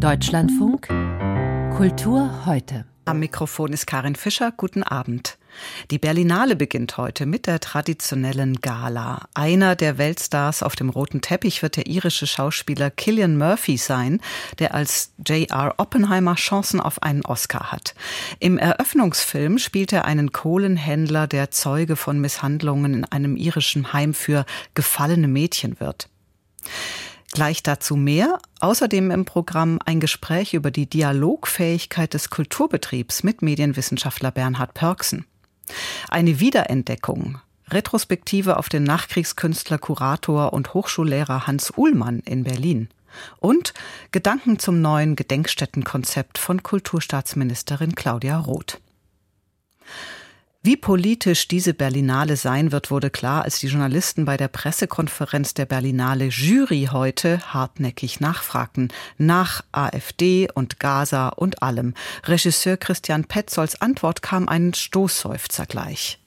Deutschlandfunk Kultur heute. Am Mikrofon ist Karin Fischer. Guten Abend. Die Berlinale beginnt heute mit der traditionellen Gala. Einer der Weltstars auf dem roten Teppich wird der irische Schauspieler Killian Murphy sein, der als J.R. Oppenheimer Chancen auf einen Oscar hat. Im Eröffnungsfilm spielt er einen Kohlenhändler, der Zeuge von Misshandlungen in einem irischen Heim für gefallene Mädchen wird. Gleich dazu mehr. Außerdem im Programm ein Gespräch über die Dialogfähigkeit des Kulturbetriebs mit Medienwissenschaftler Bernhard Pörksen. Eine Wiederentdeckung. Retrospektive auf den Nachkriegskünstler, Kurator und Hochschullehrer Hans Uhlmann in Berlin. Und Gedanken zum neuen Gedenkstättenkonzept von Kulturstaatsministerin Claudia Roth. Wie politisch diese Berlinale sein wird, wurde klar, als die Journalisten bei der Pressekonferenz der Berlinale Jury heute hartnäckig nachfragten. Nach AfD und Gaza und allem. Regisseur Christian Petzolds Antwort kam ein Stoßseufzer gleich.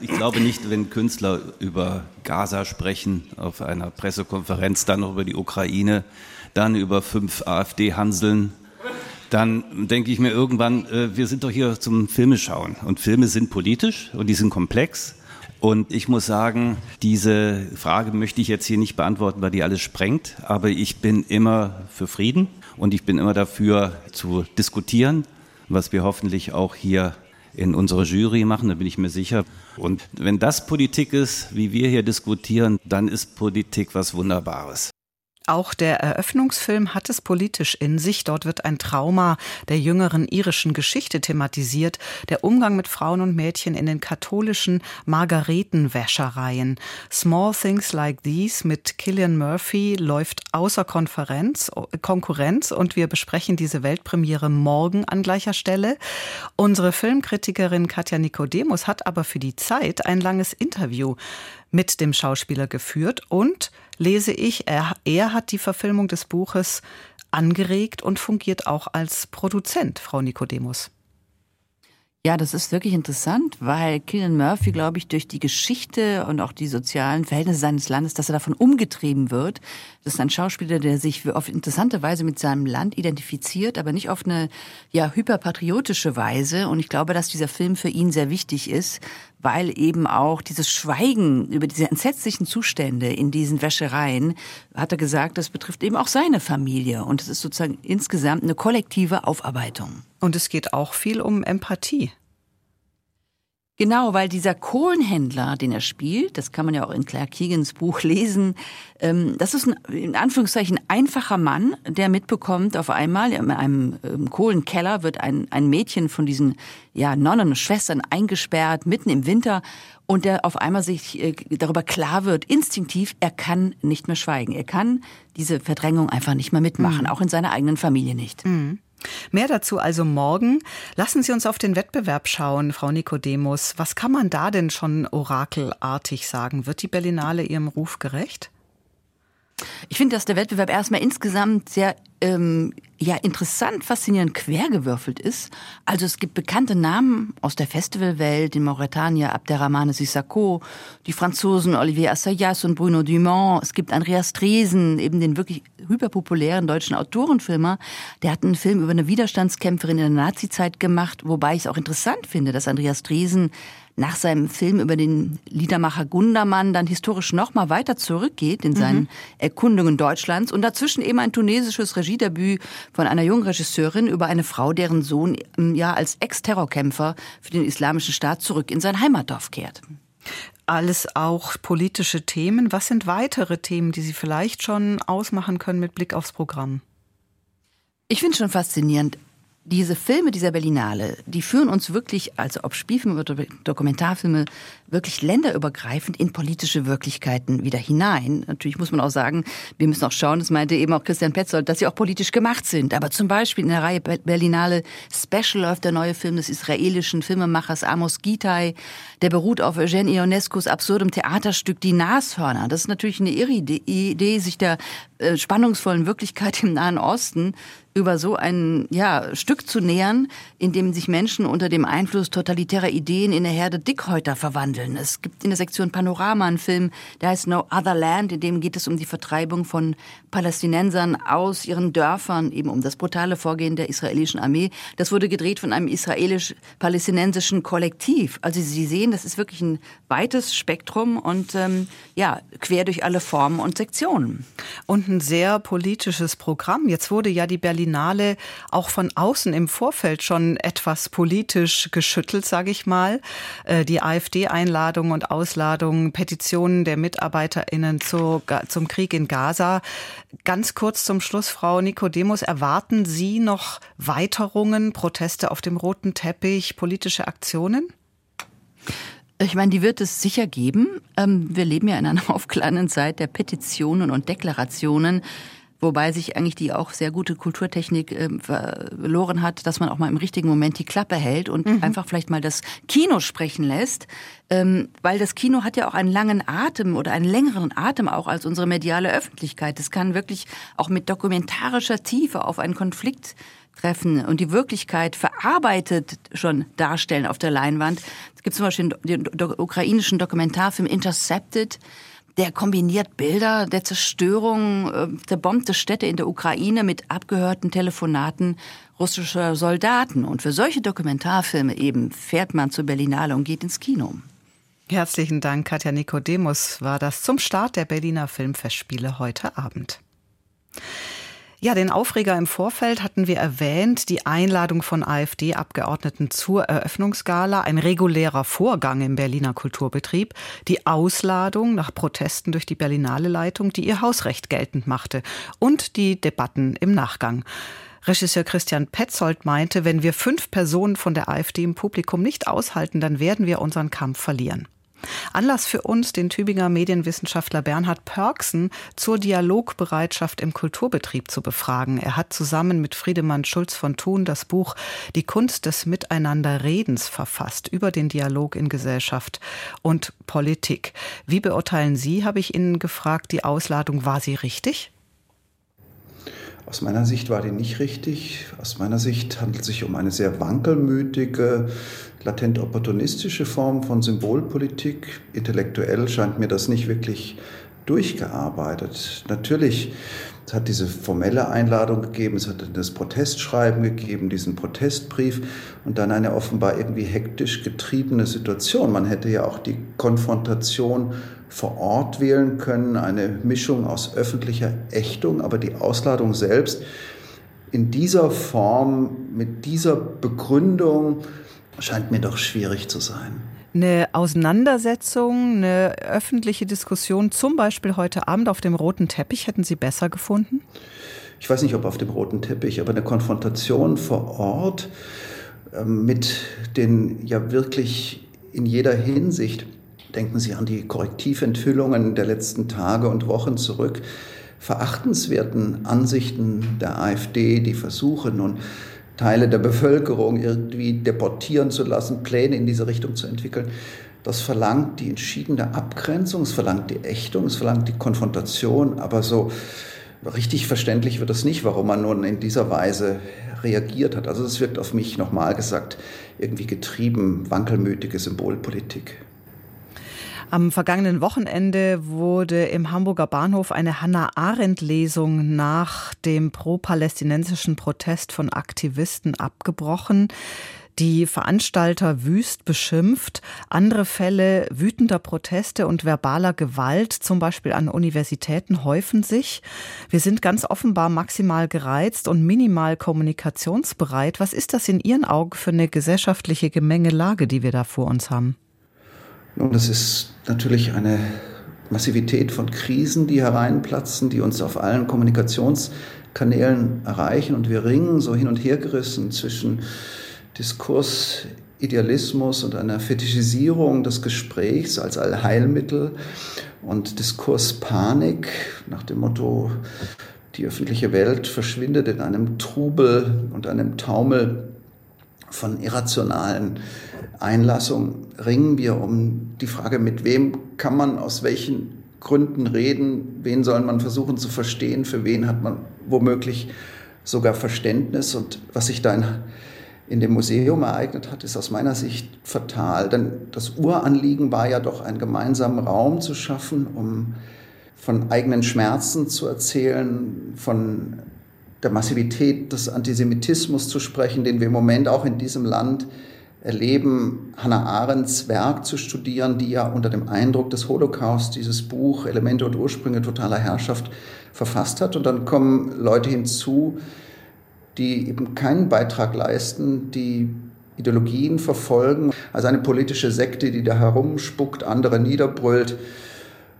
Ich glaube nicht, wenn Künstler über Gaza sprechen auf einer Pressekonferenz, dann noch über die Ukraine, dann über fünf AfD-Hanseln, dann denke ich mir irgendwann, äh, wir sind doch hier zum Filmeschauen. Und Filme sind politisch und die sind komplex. Und ich muss sagen, diese Frage möchte ich jetzt hier nicht beantworten, weil die alles sprengt. Aber ich bin immer für Frieden und ich bin immer dafür zu diskutieren, was wir hoffentlich auch hier in unserer Jury machen, da bin ich mir sicher. Und wenn das Politik ist, wie wir hier diskutieren, dann ist Politik was Wunderbares. Auch der Eröffnungsfilm hat es politisch in sich. Dort wird ein Trauma der jüngeren irischen Geschichte thematisiert, der Umgang mit Frauen und Mädchen in den katholischen Margaretenwäschereien. Small Things Like These mit Killian Murphy läuft außer Konferenz, Konkurrenz und wir besprechen diese Weltpremiere morgen an gleicher Stelle. Unsere Filmkritikerin Katja Nikodemus hat aber für die Zeit ein langes Interview mit dem Schauspieler geführt und lese ich, er, er hat die Verfilmung des Buches angeregt und fungiert auch als Produzent, Frau Nikodemus. Ja, das ist wirklich interessant, weil Killian Murphy, glaube ich, durch die Geschichte und auch die sozialen Verhältnisse seines Landes, dass er davon umgetrieben wird. Das ist ein Schauspieler, der sich auf interessante Weise mit seinem Land identifiziert, aber nicht auf eine ja hyperpatriotische Weise. Und ich glaube, dass dieser Film für ihn sehr wichtig ist, weil eben auch dieses Schweigen über diese entsetzlichen Zustände in diesen Wäschereien, hat er gesagt, das betrifft eben auch seine Familie. Und es ist sozusagen insgesamt eine kollektive Aufarbeitung. Und es geht auch viel um Empathie. Genau, weil dieser Kohlenhändler, den er spielt, das kann man ja auch in Claire Keegans Buch lesen, ähm, das ist ein, in Anführungszeichen einfacher Mann, der mitbekommt, auf einmal in einem ähm, Kohlenkeller wird ein, ein Mädchen von diesen ja, Nonnen und Schwestern eingesperrt, mitten im Winter, und der auf einmal sich äh, darüber klar wird, instinktiv, er kann nicht mehr schweigen. Er kann diese Verdrängung einfach nicht mehr mitmachen, mhm. auch in seiner eigenen Familie nicht. Mhm. Mehr dazu also morgen. Lassen Sie uns auf den Wettbewerb schauen, Frau Nikodemus. Was kann man da denn schon orakelartig sagen? Wird die Berlinale ihrem Ruf gerecht? Ich finde, dass der Wettbewerb erstmal insgesamt sehr ähm, ja interessant, faszinierend quergewürfelt ist. Also es gibt bekannte Namen aus der Festivalwelt, in Mauretania Abderrahmane Sissako, die Franzosen Olivier Assayas und Bruno Dumont. Es gibt Andreas Dresen, eben den wirklich hyperpopulären deutschen Autorenfilmer. Der hat einen Film über eine Widerstandskämpferin in der Nazizeit gemacht, wobei ich es auch interessant finde, dass Andreas Dresen nach seinem Film über den Liedermacher Gundermann dann historisch noch mal weiter zurückgeht in seinen mhm. Erkundungen Deutschlands und dazwischen eben ein tunesisches Regiedebüt von einer jungen Regisseurin über eine Frau, deren Sohn ja als Ex-Terrorkämpfer für den Islamischen Staat zurück in sein Heimatdorf kehrt. Alles auch politische Themen. Was sind weitere Themen, die Sie vielleicht schon ausmachen können mit Blick aufs Programm? Ich finde schon faszinierend, diese Filme dieser Berlinale, die führen uns wirklich, also ob Spielfilme oder Dokumentarfilme, wirklich länderübergreifend in politische Wirklichkeiten wieder hinein. Natürlich muss man auch sagen, wir müssen auch schauen, das meinte eben auch Christian Petzold, dass sie auch politisch gemacht sind. Aber zum Beispiel in der Reihe Berlinale Special läuft der neue Film des israelischen Filmemachers Amos Gitai. Der beruht auf Eugene Ionescos absurdem Theaterstück Die Nashörner. Das ist natürlich eine irre Idee, sich der äh, spannungsvollen Wirklichkeit im Nahen Osten über so ein ja, Stück zurückzunähern, indem sich Menschen unter dem Einfluss totalitärer Ideen in eine Herde Dickhäuter verwandeln. Es gibt in der Sektion Panorama einen Film, der heißt No Other Land, in dem geht es um die Vertreibung von Palästinensern aus ihren Dörfern, eben um das brutale Vorgehen der israelischen Armee. Das wurde gedreht von einem israelisch-palästinensischen Kollektiv. Also Sie sehen, das ist wirklich ein weites Spektrum und ähm, ja, quer durch alle Formen und Sektionen. Und ein sehr politisches Programm. Jetzt wurde ja die Berlinale auch von außen im Vorfeld schon etwas politisch geschüttelt, sage ich mal. Äh, die AfD-Einladung und Ausladung, Petitionen der MitarbeiterInnen zu, zum Krieg in Gaza. Ganz kurz zum Schluss, Frau Nikodemus, erwarten Sie noch Weiterungen, Proteste auf dem roten Teppich, politische Aktionen? Ich meine, die wird es sicher geben. Ähm, wir leben ja in einer aufklärenden Zeit der Petitionen und Deklarationen. Wobei sich eigentlich die auch sehr gute Kulturtechnik äh, verloren hat, dass man auch mal im richtigen Moment die Klappe hält und mhm. einfach vielleicht mal das Kino sprechen lässt. Ähm, weil das Kino hat ja auch einen langen Atem oder einen längeren Atem auch als unsere mediale Öffentlichkeit. Es kann wirklich auch mit dokumentarischer Tiefe auf einen Konflikt treffen und die Wirklichkeit verarbeitet schon darstellen auf der Leinwand. Es gibt zum Beispiel den ukrainischen Dokumentarfilm Intercepted, der kombiniert Bilder der Zerstörung äh, der bombte Städte in der Ukraine mit abgehörten Telefonaten russischer Soldaten. Und für solche Dokumentarfilme eben fährt man zur Berlinale und geht ins Kino. Herzlichen Dank, Katja Nikodemus, war das zum Start der Berliner Filmfestspiele heute Abend. Ja, den Aufreger im Vorfeld hatten wir erwähnt, die Einladung von AfD-Abgeordneten zur Eröffnungsgala, ein regulärer Vorgang im Berliner Kulturbetrieb, die Ausladung nach Protesten durch die Berlinale Leitung, die ihr Hausrecht geltend machte, und die Debatten im Nachgang. Regisseur Christian Petzold meinte, wenn wir fünf Personen von der AfD im Publikum nicht aushalten, dann werden wir unseren Kampf verlieren. Anlass für uns, den Tübinger Medienwissenschaftler Bernhard Pörksen zur Dialogbereitschaft im Kulturbetrieb zu befragen. Er hat zusammen mit Friedemann Schulz von Thun das Buch Die Kunst des Miteinanderredens verfasst über den Dialog in Gesellschaft und Politik. Wie beurteilen Sie, habe ich Ihnen gefragt, die Ausladung, war sie richtig? Aus meiner Sicht war die nicht richtig. Aus meiner Sicht handelt es sich um eine sehr wankelmütige, latent opportunistische Form von Symbolpolitik. Intellektuell scheint mir das nicht wirklich durchgearbeitet. Natürlich es hat diese formelle Einladung gegeben, es hat das Protestschreiben gegeben, diesen Protestbrief und dann eine offenbar irgendwie hektisch getriebene Situation. Man hätte ja auch die Konfrontation vor Ort wählen können, eine Mischung aus öffentlicher Ächtung, aber die Ausladung selbst in dieser Form, mit dieser Begründung, scheint mir doch schwierig zu sein eine Auseinandersetzung, eine öffentliche Diskussion, zum Beispiel heute Abend auf dem roten Teppich, hätten Sie besser gefunden? Ich weiß nicht, ob auf dem roten Teppich, aber eine Konfrontation vor Ort ähm, mit den ja wirklich in jeder Hinsicht, denken Sie an die Korrektiventhüllungen der letzten Tage und Wochen zurück, verachtenswerten Ansichten der AfD, die Versuche nun Teile der Bevölkerung irgendwie deportieren zu lassen, Pläne in diese Richtung zu entwickeln. Das verlangt die entschiedene Abgrenzung, es verlangt die Ächtung, es verlangt die Konfrontation, aber so richtig verständlich wird es nicht, warum man nun in dieser Weise reagiert hat. Also es wirkt auf mich, nochmal gesagt, irgendwie getrieben, wankelmütige Symbolpolitik. Am vergangenen Wochenende wurde im Hamburger Bahnhof eine Hannah Arendt Lesung nach dem pro-palästinensischen Protest von Aktivisten abgebrochen die Veranstalter wüst beschimpft. Andere Fälle wütender Proteste und verbaler Gewalt, zum Beispiel an Universitäten, häufen sich. Wir sind ganz offenbar maximal gereizt und minimal kommunikationsbereit. Was ist das in Ihren Augen für eine gesellschaftliche Gemengelage, die wir da vor uns haben? Nun, das ist natürlich eine Massivität von Krisen, die hereinplatzen, die uns auf allen Kommunikationskanälen erreichen. Und wir ringen so hin und her gerissen zwischen Diskurs, Idealismus und einer Fetischisierung des Gesprächs als Allheilmittel und Diskurspanik nach dem Motto, die öffentliche Welt verschwindet in einem Trubel und einem Taumel von irrationalen Einlassung ringen wir um die Frage, mit wem kann man aus welchen Gründen reden, wen soll man versuchen zu verstehen, für wen hat man womöglich sogar Verständnis. Und was sich da in, in dem Museum ereignet hat, ist aus meiner Sicht fatal. Denn das Uranliegen war ja doch einen gemeinsamen Raum zu schaffen, um von eigenen Schmerzen zu erzählen, von der Massivität des Antisemitismus zu sprechen, den wir im Moment auch in diesem Land erleben, Hannah Arendts Werk zu studieren, die ja unter dem Eindruck des Holocaust dieses Buch Elemente und Ursprünge totaler Herrschaft verfasst hat. Und dann kommen Leute hinzu, die eben keinen Beitrag leisten, die Ideologien verfolgen, also eine politische Sekte, die da herumspuckt, andere niederbrüllt.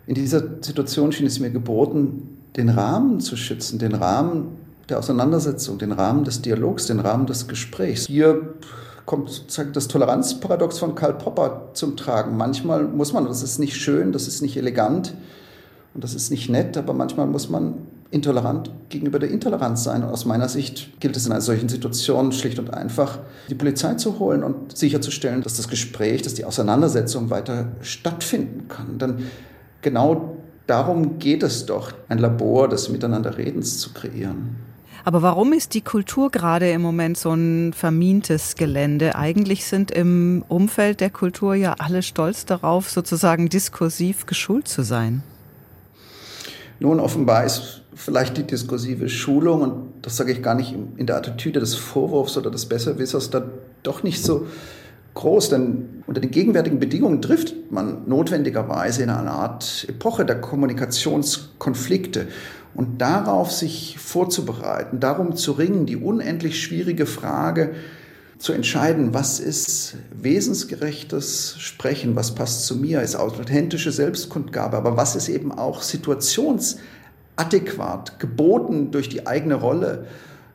In dieser Situation schien es mir geboten, den Rahmen zu schützen, den Rahmen der Auseinandersetzung, den Rahmen des Dialogs, den Rahmen des Gesprächs. Hier kommt sozusagen das Toleranzparadox von Karl Popper zum Tragen. Manchmal muss man, das ist nicht schön, das ist nicht elegant und das ist nicht nett, aber manchmal muss man intolerant gegenüber der Intoleranz sein. Und aus meiner Sicht gilt es in einer solchen Situation schlicht und einfach, die Polizei zu holen und sicherzustellen, dass das Gespräch, dass die Auseinandersetzung weiter stattfinden kann. Denn genau darum geht es doch, ein Labor des Miteinanderredens zu kreieren. Aber warum ist die Kultur gerade im Moment so ein vermintes Gelände? Eigentlich sind im Umfeld der Kultur ja alle stolz darauf, sozusagen diskursiv geschult zu sein. Nun, offenbar ist vielleicht die diskursive Schulung, und das sage ich gar nicht in der Attitüde des Vorwurfs oder des Besserwissers, da doch nicht so groß, denn unter den gegenwärtigen Bedingungen trifft man notwendigerweise in einer Art Epoche der Kommunikationskonflikte. Und darauf sich vorzubereiten, darum zu ringen, die unendlich schwierige Frage zu entscheiden, was ist wesensgerechtes Sprechen, was passt zu mir, ist authentische Selbstkundgabe, aber was ist eben auch situationsadäquat, geboten durch die eigene Rolle,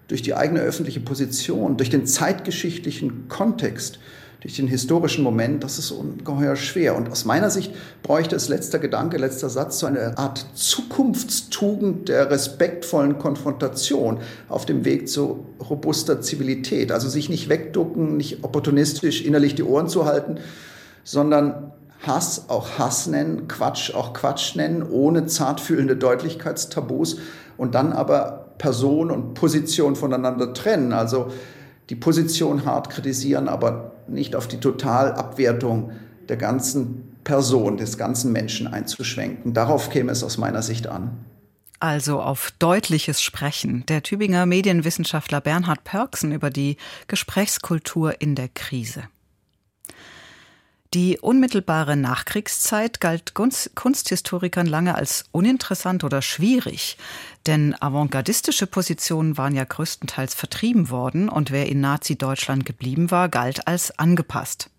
durch die eigene öffentliche Position, durch den zeitgeschichtlichen Kontext durch den historischen Moment, das ist ungeheuer schwer. Und aus meiner Sicht bräuchte es letzter Gedanke, letzter Satz, so eine Art Zukunftstugend der respektvollen Konfrontation auf dem Weg zu robuster Zivilität. Also sich nicht wegducken, nicht opportunistisch innerlich die Ohren zu halten, sondern Hass auch Hass nennen, Quatsch auch Quatsch nennen, ohne zartfühlende Deutlichkeitstabus und dann aber Person und Position voneinander trennen. Also die Position hart kritisieren, aber nicht auf die Totalabwertung der ganzen Person, des ganzen Menschen einzuschwenken. Darauf käme es aus meiner Sicht an. Also auf deutliches Sprechen. Der Tübinger Medienwissenschaftler Bernhard Pörksen über die Gesprächskultur in der Krise. Die unmittelbare Nachkriegszeit galt Kunsthistorikern lange als uninteressant oder schwierig, denn avantgardistische Positionen waren ja größtenteils vertrieben worden und wer in Nazi-Deutschland geblieben war, galt als angepasst.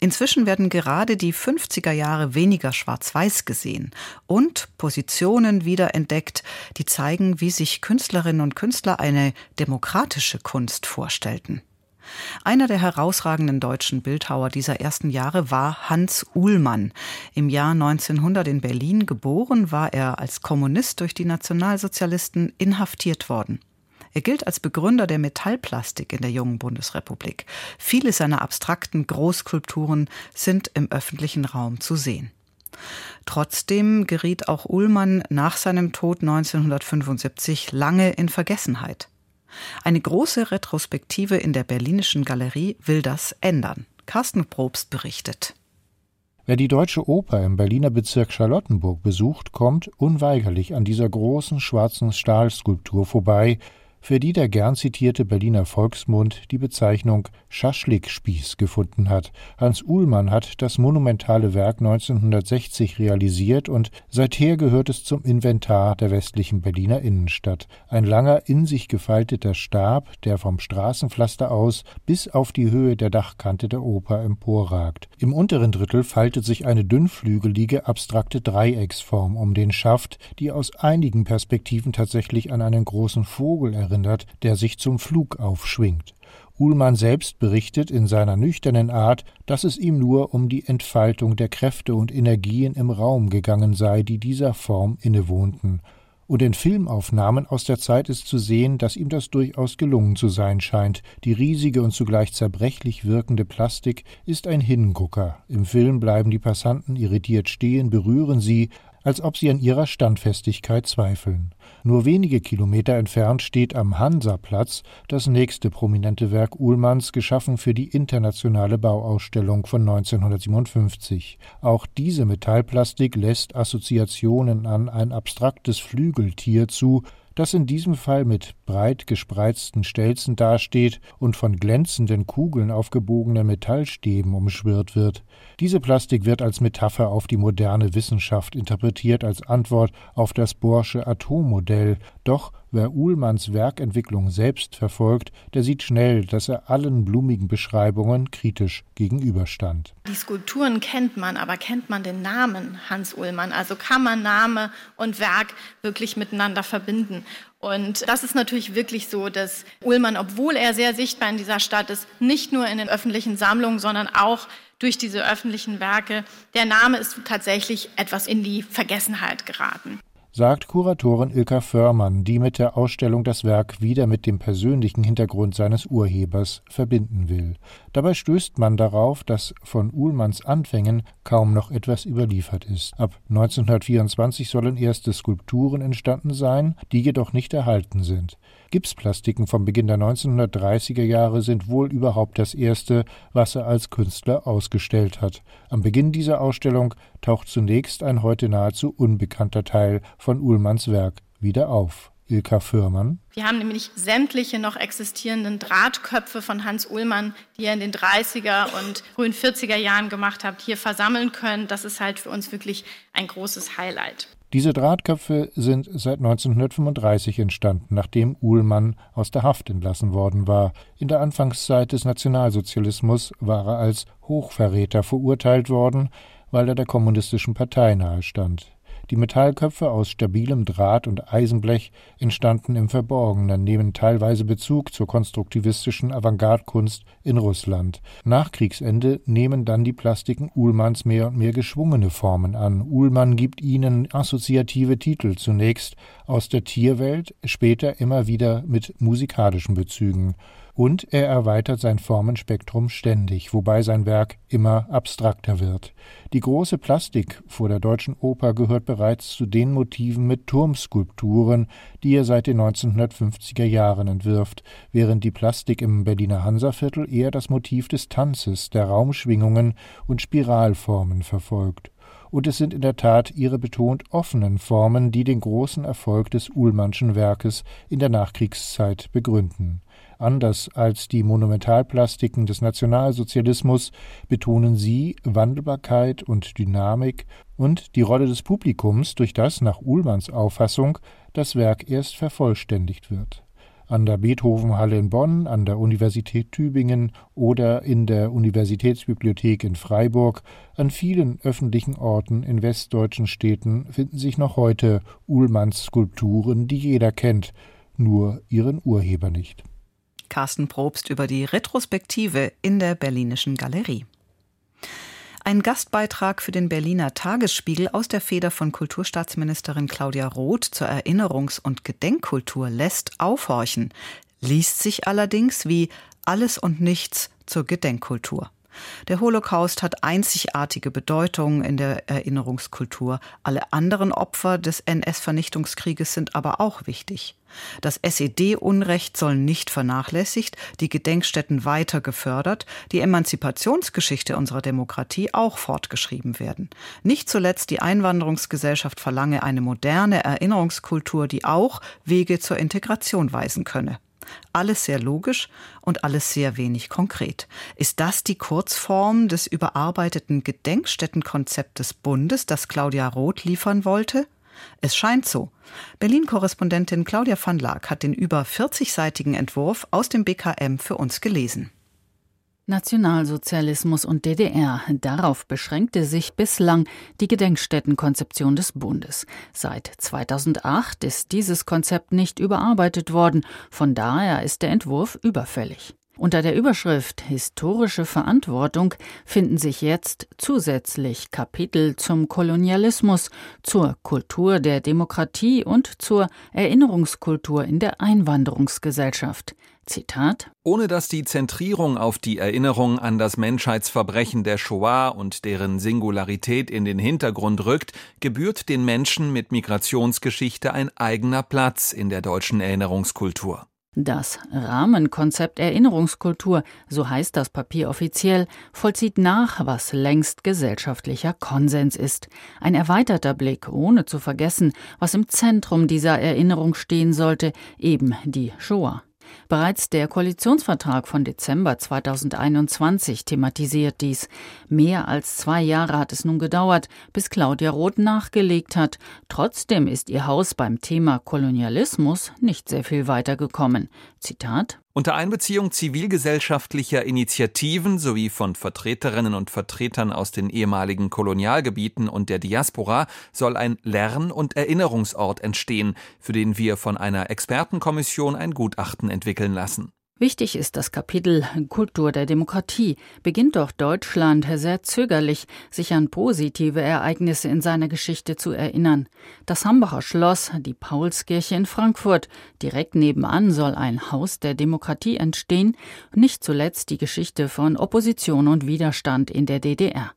Inzwischen werden gerade die 50er Jahre weniger schwarz-weiß gesehen und Positionen wiederentdeckt, die zeigen, wie sich Künstlerinnen und Künstler eine demokratische Kunst vorstellten. Einer der herausragenden deutschen Bildhauer dieser ersten Jahre war Hans Uhlmann. Im Jahr 1900 in Berlin geboren, war er als Kommunist durch die Nationalsozialisten inhaftiert worden. Er gilt als Begründer der Metallplastik in der jungen Bundesrepublik. Viele seiner abstrakten Großskulpturen sind im öffentlichen Raum zu sehen. Trotzdem geriet auch Uhlmann nach seinem Tod 1975 lange in Vergessenheit. Eine große Retrospektive in der Berlinischen Galerie will das ändern. Carsten Probst berichtet. Wer die Deutsche Oper im Berliner Bezirk Charlottenburg besucht, kommt unweigerlich an dieser großen schwarzen Stahlskulptur vorbei, für die der gern zitierte Berliner Volksmund die Bezeichnung Schaschlikspieß gefunden hat. Hans Uhlmann hat das monumentale Werk 1960 realisiert und seither gehört es zum Inventar der westlichen Berliner Innenstadt. Ein langer, in sich gefalteter Stab, der vom Straßenpflaster aus bis auf die Höhe der Dachkante der Oper emporragt. Im unteren Drittel faltet sich eine dünnflügelige, abstrakte Dreiecksform um den Schaft, die aus einigen Perspektiven tatsächlich an einen großen Vogel erinnert erinnert, der sich zum Flug aufschwingt. Uhlmann selbst berichtet in seiner nüchternen Art, dass es ihm nur um die Entfaltung der Kräfte und Energien im Raum gegangen sei, die dieser Form innewohnten. Und in Filmaufnahmen aus der Zeit ist zu sehen, dass ihm das durchaus gelungen zu sein scheint. Die riesige und zugleich zerbrechlich wirkende Plastik ist ein Hingucker. Im Film bleiben die Passanten irritiert stehen, berühren sie, als ob sie an ihrer Standfestigkeit zweifeln. Nur wenige Kilometer entfernt steht am Hansaplatz das nächste prominente Werk Uhlmanns, geschaffen für die internationale Bauausstellung von 1957. Auch diese Metallplastik lässt Assoziationen an ein abstraktes Flügeltier zu, das in diesem Fall mit breit gespreizten Stelzen dasteht und von glänzenden Kugeln auf gebogenen Metallstäben umschwirrt wird. Diese Plastik wird als Metapher auf die moderne Wissenschaft interpretiert, als Antwort auf das Bohrsche Atommodell. Doch Wer Uhlmanns Werkentwicklung selbst verfolgt, der sieht schnell, dass er allen blumigen Beschreibungen kritisch gegenüberstand. Die Skulpturen kennt man, aber kennt man den Namen Hans Uhlmann? Also kann man Name und Werk wirklich miteinander verbinden? Und das ist natürlich wirklich so, dass Uhlmann, obwohl er sehr sichtbar in dieser Stadt ist, nicht nur in den öffentlichen Sammlungen, sondern auch durch diese öffentlichen Werke, der Name ist tatsächlich etwas in die Vergessenheit geraten sagt Kuratorin Ilka Förmann, die mit der Ausstellung das Werk wieder mit dem persönlichen Hintergrund seines Urhebers verbinden will. Dabei stößt man darauf, dass von Uhlmanns Anfängen kaum noch etwas überliefert ist. Ab 1924 sollen erste Skulpturen entstanden sein, die jedoch nicht erhalten sind. Gipsplastiken vom Beginn der 1930er Jahre sind wohl überhaupt das erste, was er als Künstler ausgestellt hat. Am Beginn dieser Ausstellung taucht zunächst ein heute nahezu unbekannter Teil von Uhlmanns Werk wieder auf. Ilka Fürmann. Wir haben nämlich sämtliche noch existierenden Drahtköpfe von Hans Uhlmann, die er in den 30er und frühen 40er Jahren gemacht hat, hier versammeln können. Das ist halt für uns wirklich ein großes Highlight. Diese Drahtköpfe sind seit 1935 entstanden, nachdem Uhlmann aus der Haft entlassen worden war. In der Anfangszeit des Nationalsozialismus war er als Hochverräter verurteilt worden, weil er der kommunistischen Partei nahestand. Die Metallköpfe aus stabilem Draht und Eisenblech entstanden im Verborgenen, nehmen teilweise Bezug zur konstruktivistischen Avantgarde-Kunst in Russland. Nach Kriegsende nehmen dann die Plastiken Uhlmanns mehr und mehr geschwungene Formen an. Uhlmann gibt ihnen assoziative Titel, zunächst aus der Tierwelt, später immer wieder mit musikalischen Bezügen und er erweitert sein Formenspektrum ständig, wobei sein Werk immer abstrakter wird. Die große Plastik vor der Deutschen Oper gehört bereits zu den Motiven mit Turmskulpturen, die er seit den 1950er Jahren entwirft, während die Plastik im Berliner Hansaviertel eher das Motiv des Tanzes, der Raumschwingungen und Spiralformen verfolgt und es sind in der Tat ihre betont offenen Formen, die den großen Erfolg des Uhlmannschen Werkes in der Nachkriegszeit begründen. Anders als die Monumentalplastiken des Nationalsozialismus betonen sie Wandelbarkeit und Dynamik und die Rolle des Publikums, durch das nach Uhlmanns Auffassung das Werk erst vervollständigt wird. An der Beethovenhalle in Bonn, an der Universität Tübingen oder in der Universitätsbibliothek in Freiburg, an vielen öffentlichen Orten in westdeutschen Städten finden sich noch heute Uhlmanns Skulpturen, die jeder kennt, nur ihren Urheber nicht. Carsten Probst über die Retrospektive in der Berlinischen Galerie. Ein Gastbeitrag für den Berliner Tagesspiegel aus der Feder von Kulturstaatsministerin Claudia Roth zur Erinnerungs- und Gedenkkultur lässt aufhorchen, liest sich allerdings wie alles und nichts zur Gedenkkultur. Der Holocaust hat einzigartige Bedeutung in der Erinnerungskultur. Alle anderen Opfer des NS-Vernichtungskrieges sind aber auch wichtig. Das SED-Unrecht soll nicht vernachlässigt, die Gedenkstätten weiter gefördert, die Emanzipationsgeschichte unserer Demokratie auch fortgeschrieben werden. Nicht zuletzt die Einwanderungsgesellschaft verlange eine moderne Erinnerungskultur, die auch Wege zur Integration weisen könne. Alles sehr logisch und alles sehr wenig konkret. Ist das die Kurzform des überarbeiteten Gedenkstättenkonzepts des Bundes, das Claudia Roth liefern wollte? Es scheint so. Berlin-Korrespondentin Claudia van Laak hat den über 40-seitigen Entwurf aus dem BKM für uns gelesen. Nationalsozialismus und DDR. Darauf beschränkte sich bislang die Gedenkstättenkonzeption des Bundes. Seit 2008 ist dieses Konzept nicht überarbeitet worden, von daher ist der Entwurf überfällig. Unter der Überschrift Historische Verantwortung finden sich jetzt zusätzlich Kapitel zum Kolonialismus, zur Kultur der Demokratie und zur Erinnerungskultur in der Einwanderungsgesellschaft. Zitat Ohne dass die Zentrierung auf die Erinnerung an das Menschheitsverbrechen der Shoah und deren Singularität in den Hintergrund rückt, gebührt den Menschen mit Migrationsgeschichte ein eigener Platz in der deutschen Erinnerungskultur. Das Rahmenkonzept Erinnerungskultur, so heißt das Papier offiziell, vollzieht nach, was längst gesellschaftlicher Konsens ist. Ein erweiterter Blick, ohne zu vergessen, was im Zentrum dieser Erinnerung stehen sollte, eben die Shoah. Bereits der Koalitionsvertrag von Dezember 2021 thematisiert dies. Mehr als zwei Jahre hat es nun gedauert, bis Claudia Roth nachgelegt hat. Trotzdem ist ihr Haus beim Thema Kolonialismus nicht sehr viel weitergekommen. Zitat unter Einbeziehung zivilgesellschaftlicher Initiativen sowie von Vertreterinnen und Vertretern aus den ehemaligen Kolonialgebieten und der Diaspora soll ein Lern- und Erinnerungsort entstehen, für den wir von einer Expertenkommission ein Gutachten entwickeln lassen. Wichtig ist das Kapitel Kultur der Demokratie, beginnt doch Deutschland sehr zögerlich, sich an positive Ereignisse in seiner Geschichte zu erinnern. Das Hambacher Schloss, die Paulskirche in Frankfurt, direkt nebenan soll ein Haus der Demokratie entstehen, nicht zuletzt die Geschichte von Opposition und Widerstand in der DDR.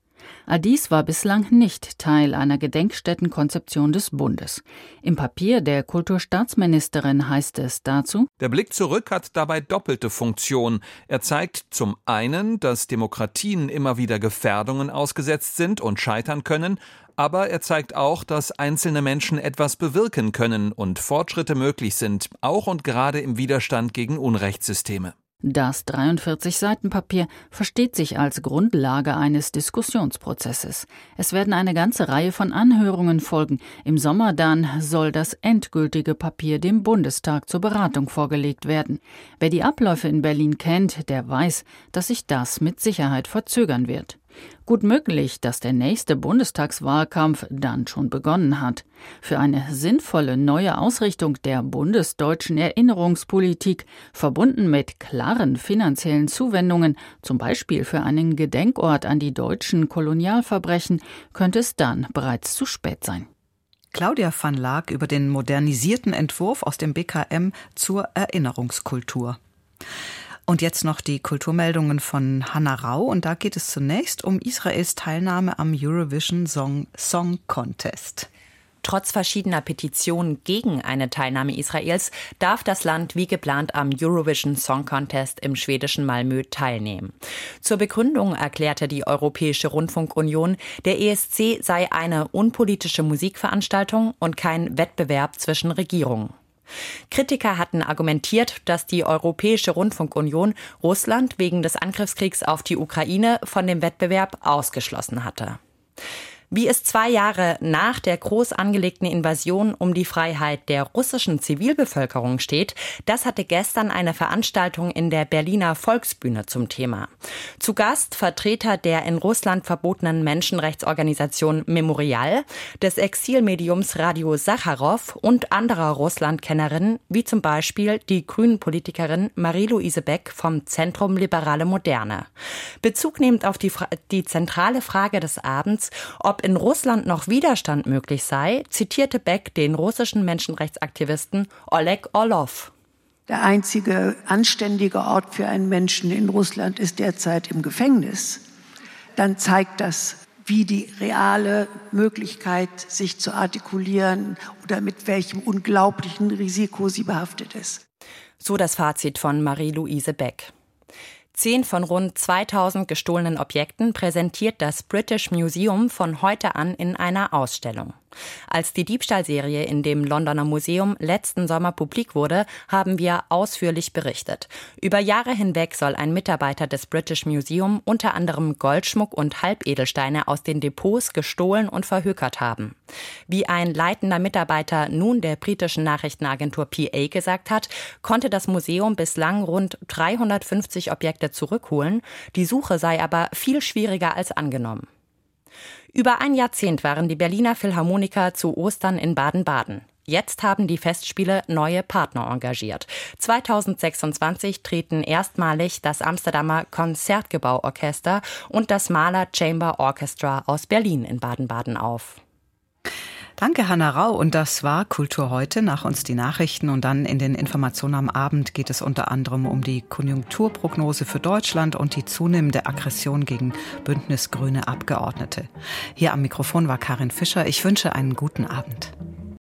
All dies war bislang nicht Teil einer Gedenkstättenkonzeption des Bundes. Im Papier der Kulturstaatsministerin heißt es dazu Der Blick zurück hat dabei doppelte Funktion. Er zeigt zum einen, dass Demokratien immer wieder Gefährdungen ausgesetzt sind und scheitern können, aber er zeigt auch, dass einzelne Menschen etwas bewirken können und Fortschritte möglich sind, auch und gerade im Widerstand gegen Unrechtssysteme. Das 43 Seiten Papier versteht sich als Grundlage eines Diskussionsprozesses. Es werden eine ganze Reihe von Anhörungen folgen. Im Sommer dann soll das endgültige Papier dem Bundestag zur Beratung vorgelegt werden. Wer die Abläufe in Berlin kennt, der weiß, dass sich das mit Sicherheit verzögern wird. Gut möglich, dass der nächste Bundestagswahlkampf dann schon begonnen hat. Für eine sinnvolle neue Ausrichtung der bundesdeutschen Erinnerungspolitik, verbunden mit klaren finanziellen Zuwendungen, zum Beispiel für einen Gedenkort an die deutschen Kolonialverbrechen, könnte es dann bereits zu spät sein. Claudia van Laak über den modernisierten Entwurf aus dem BKM zur Erinnerungskultur. Und jetzt noch die Kulturmeldungen von Hannah Rau. Und da geht es zunächst um Israels Teilnahme am Eurovision Song, Song Contest. Trotz verschiedener Petitionen gegen eine Teilnahme Israels darf das Land wie geplant am Eurovision Song Contest im schwedischen Malmö teilnehmen. Zur Begründung erklärte die Europäische Rundfunkunion, der ESC sei eine unpolitische Musikveranstaltung und kein Wettbewerb zwischen Regierungen. Kritiker hatten argumentiert, dass die Europäische Rundfunkunion Russland wegen des Angriffskriegs auf die Ukraine von dem Wettbewerb ausgeschlossen hatte. Wie es zwei Jahre nach der groß angelegten Invasion um die Freiheit der russischen Zivilbevölkerung steht, das hatte gestern eine Veranstaltung in der Berliner Volksbühne zum Thema. Zu Gast Vertreter der in Russland verbotenen Menschenrechtsorganisation Memorial, des Exilmediums Radio Sacharow und anderer Russlandkennerinnen, wie zum Beispiel die Grünen-Politikerin Marie-Louise Beck vom Zentrum Liberale Moderne. Bezug nehmend auf die, die zentrale Frage des Abends, ob ob in Russland noch Widerstand möglich sei, zitierte Beck den russischen Menschenrechtsaktivisten Oleg Orlov. Der einzige anständige Ort für einen Menschen in Russland ist derzeit im Gefängnis. Dann zeigt das, wie die reale Möglichkeit, sich zu artikulieren oder mit welchem unglaublichen Risiko sie behaftet ist. So das Fazit von Marie-Louise Beck. Zehn von rund 2000 gestohlenen Objekten präsentiert das British Museum von heute an in einer Ausstellung. Als die Diebstahlserie in dem Londoner Museum letzten Sommer publik wurde, haben wir ausführlich berichtet. Über Jahre hinweg soll ein Mitarbeiter des British Museum unter anderem Goldschmuck und Halbedelsteine aus den Depots gestohlen und verhökert haben. Wie ein leitender Mitarbeiter nun der britischen Nachrichtenagentur PA gesagt hat, konnte das Museum bislang rund 350 Objekte zurückholen. Die Suche sei aber viel schwieriger als angenommen. Über ein Jahrzehnt waren die Berliner Philharmoniker zu Ostern in Baden-Baden. Jetzt haben die Festspiele neue Partner engagiert. 2026 treten erstmalig das Amsterdamer Konzertgebauorchester und das Mahler Chamber Orchestra aus Berlin in Baden-Baden auf. Danke, Hanna Rau. Und das war Kultur heute. Nach uns die Nachrichten und dann in den Informationen am Abend geht es unter anderem um die Konjunkturprognose für Deutschland und die zunehmende Aggression gegen bündnisgrüne Abgeordnete. Hier am Mikrofon war Karin Fischer. Ich wünsche einen guten Abend.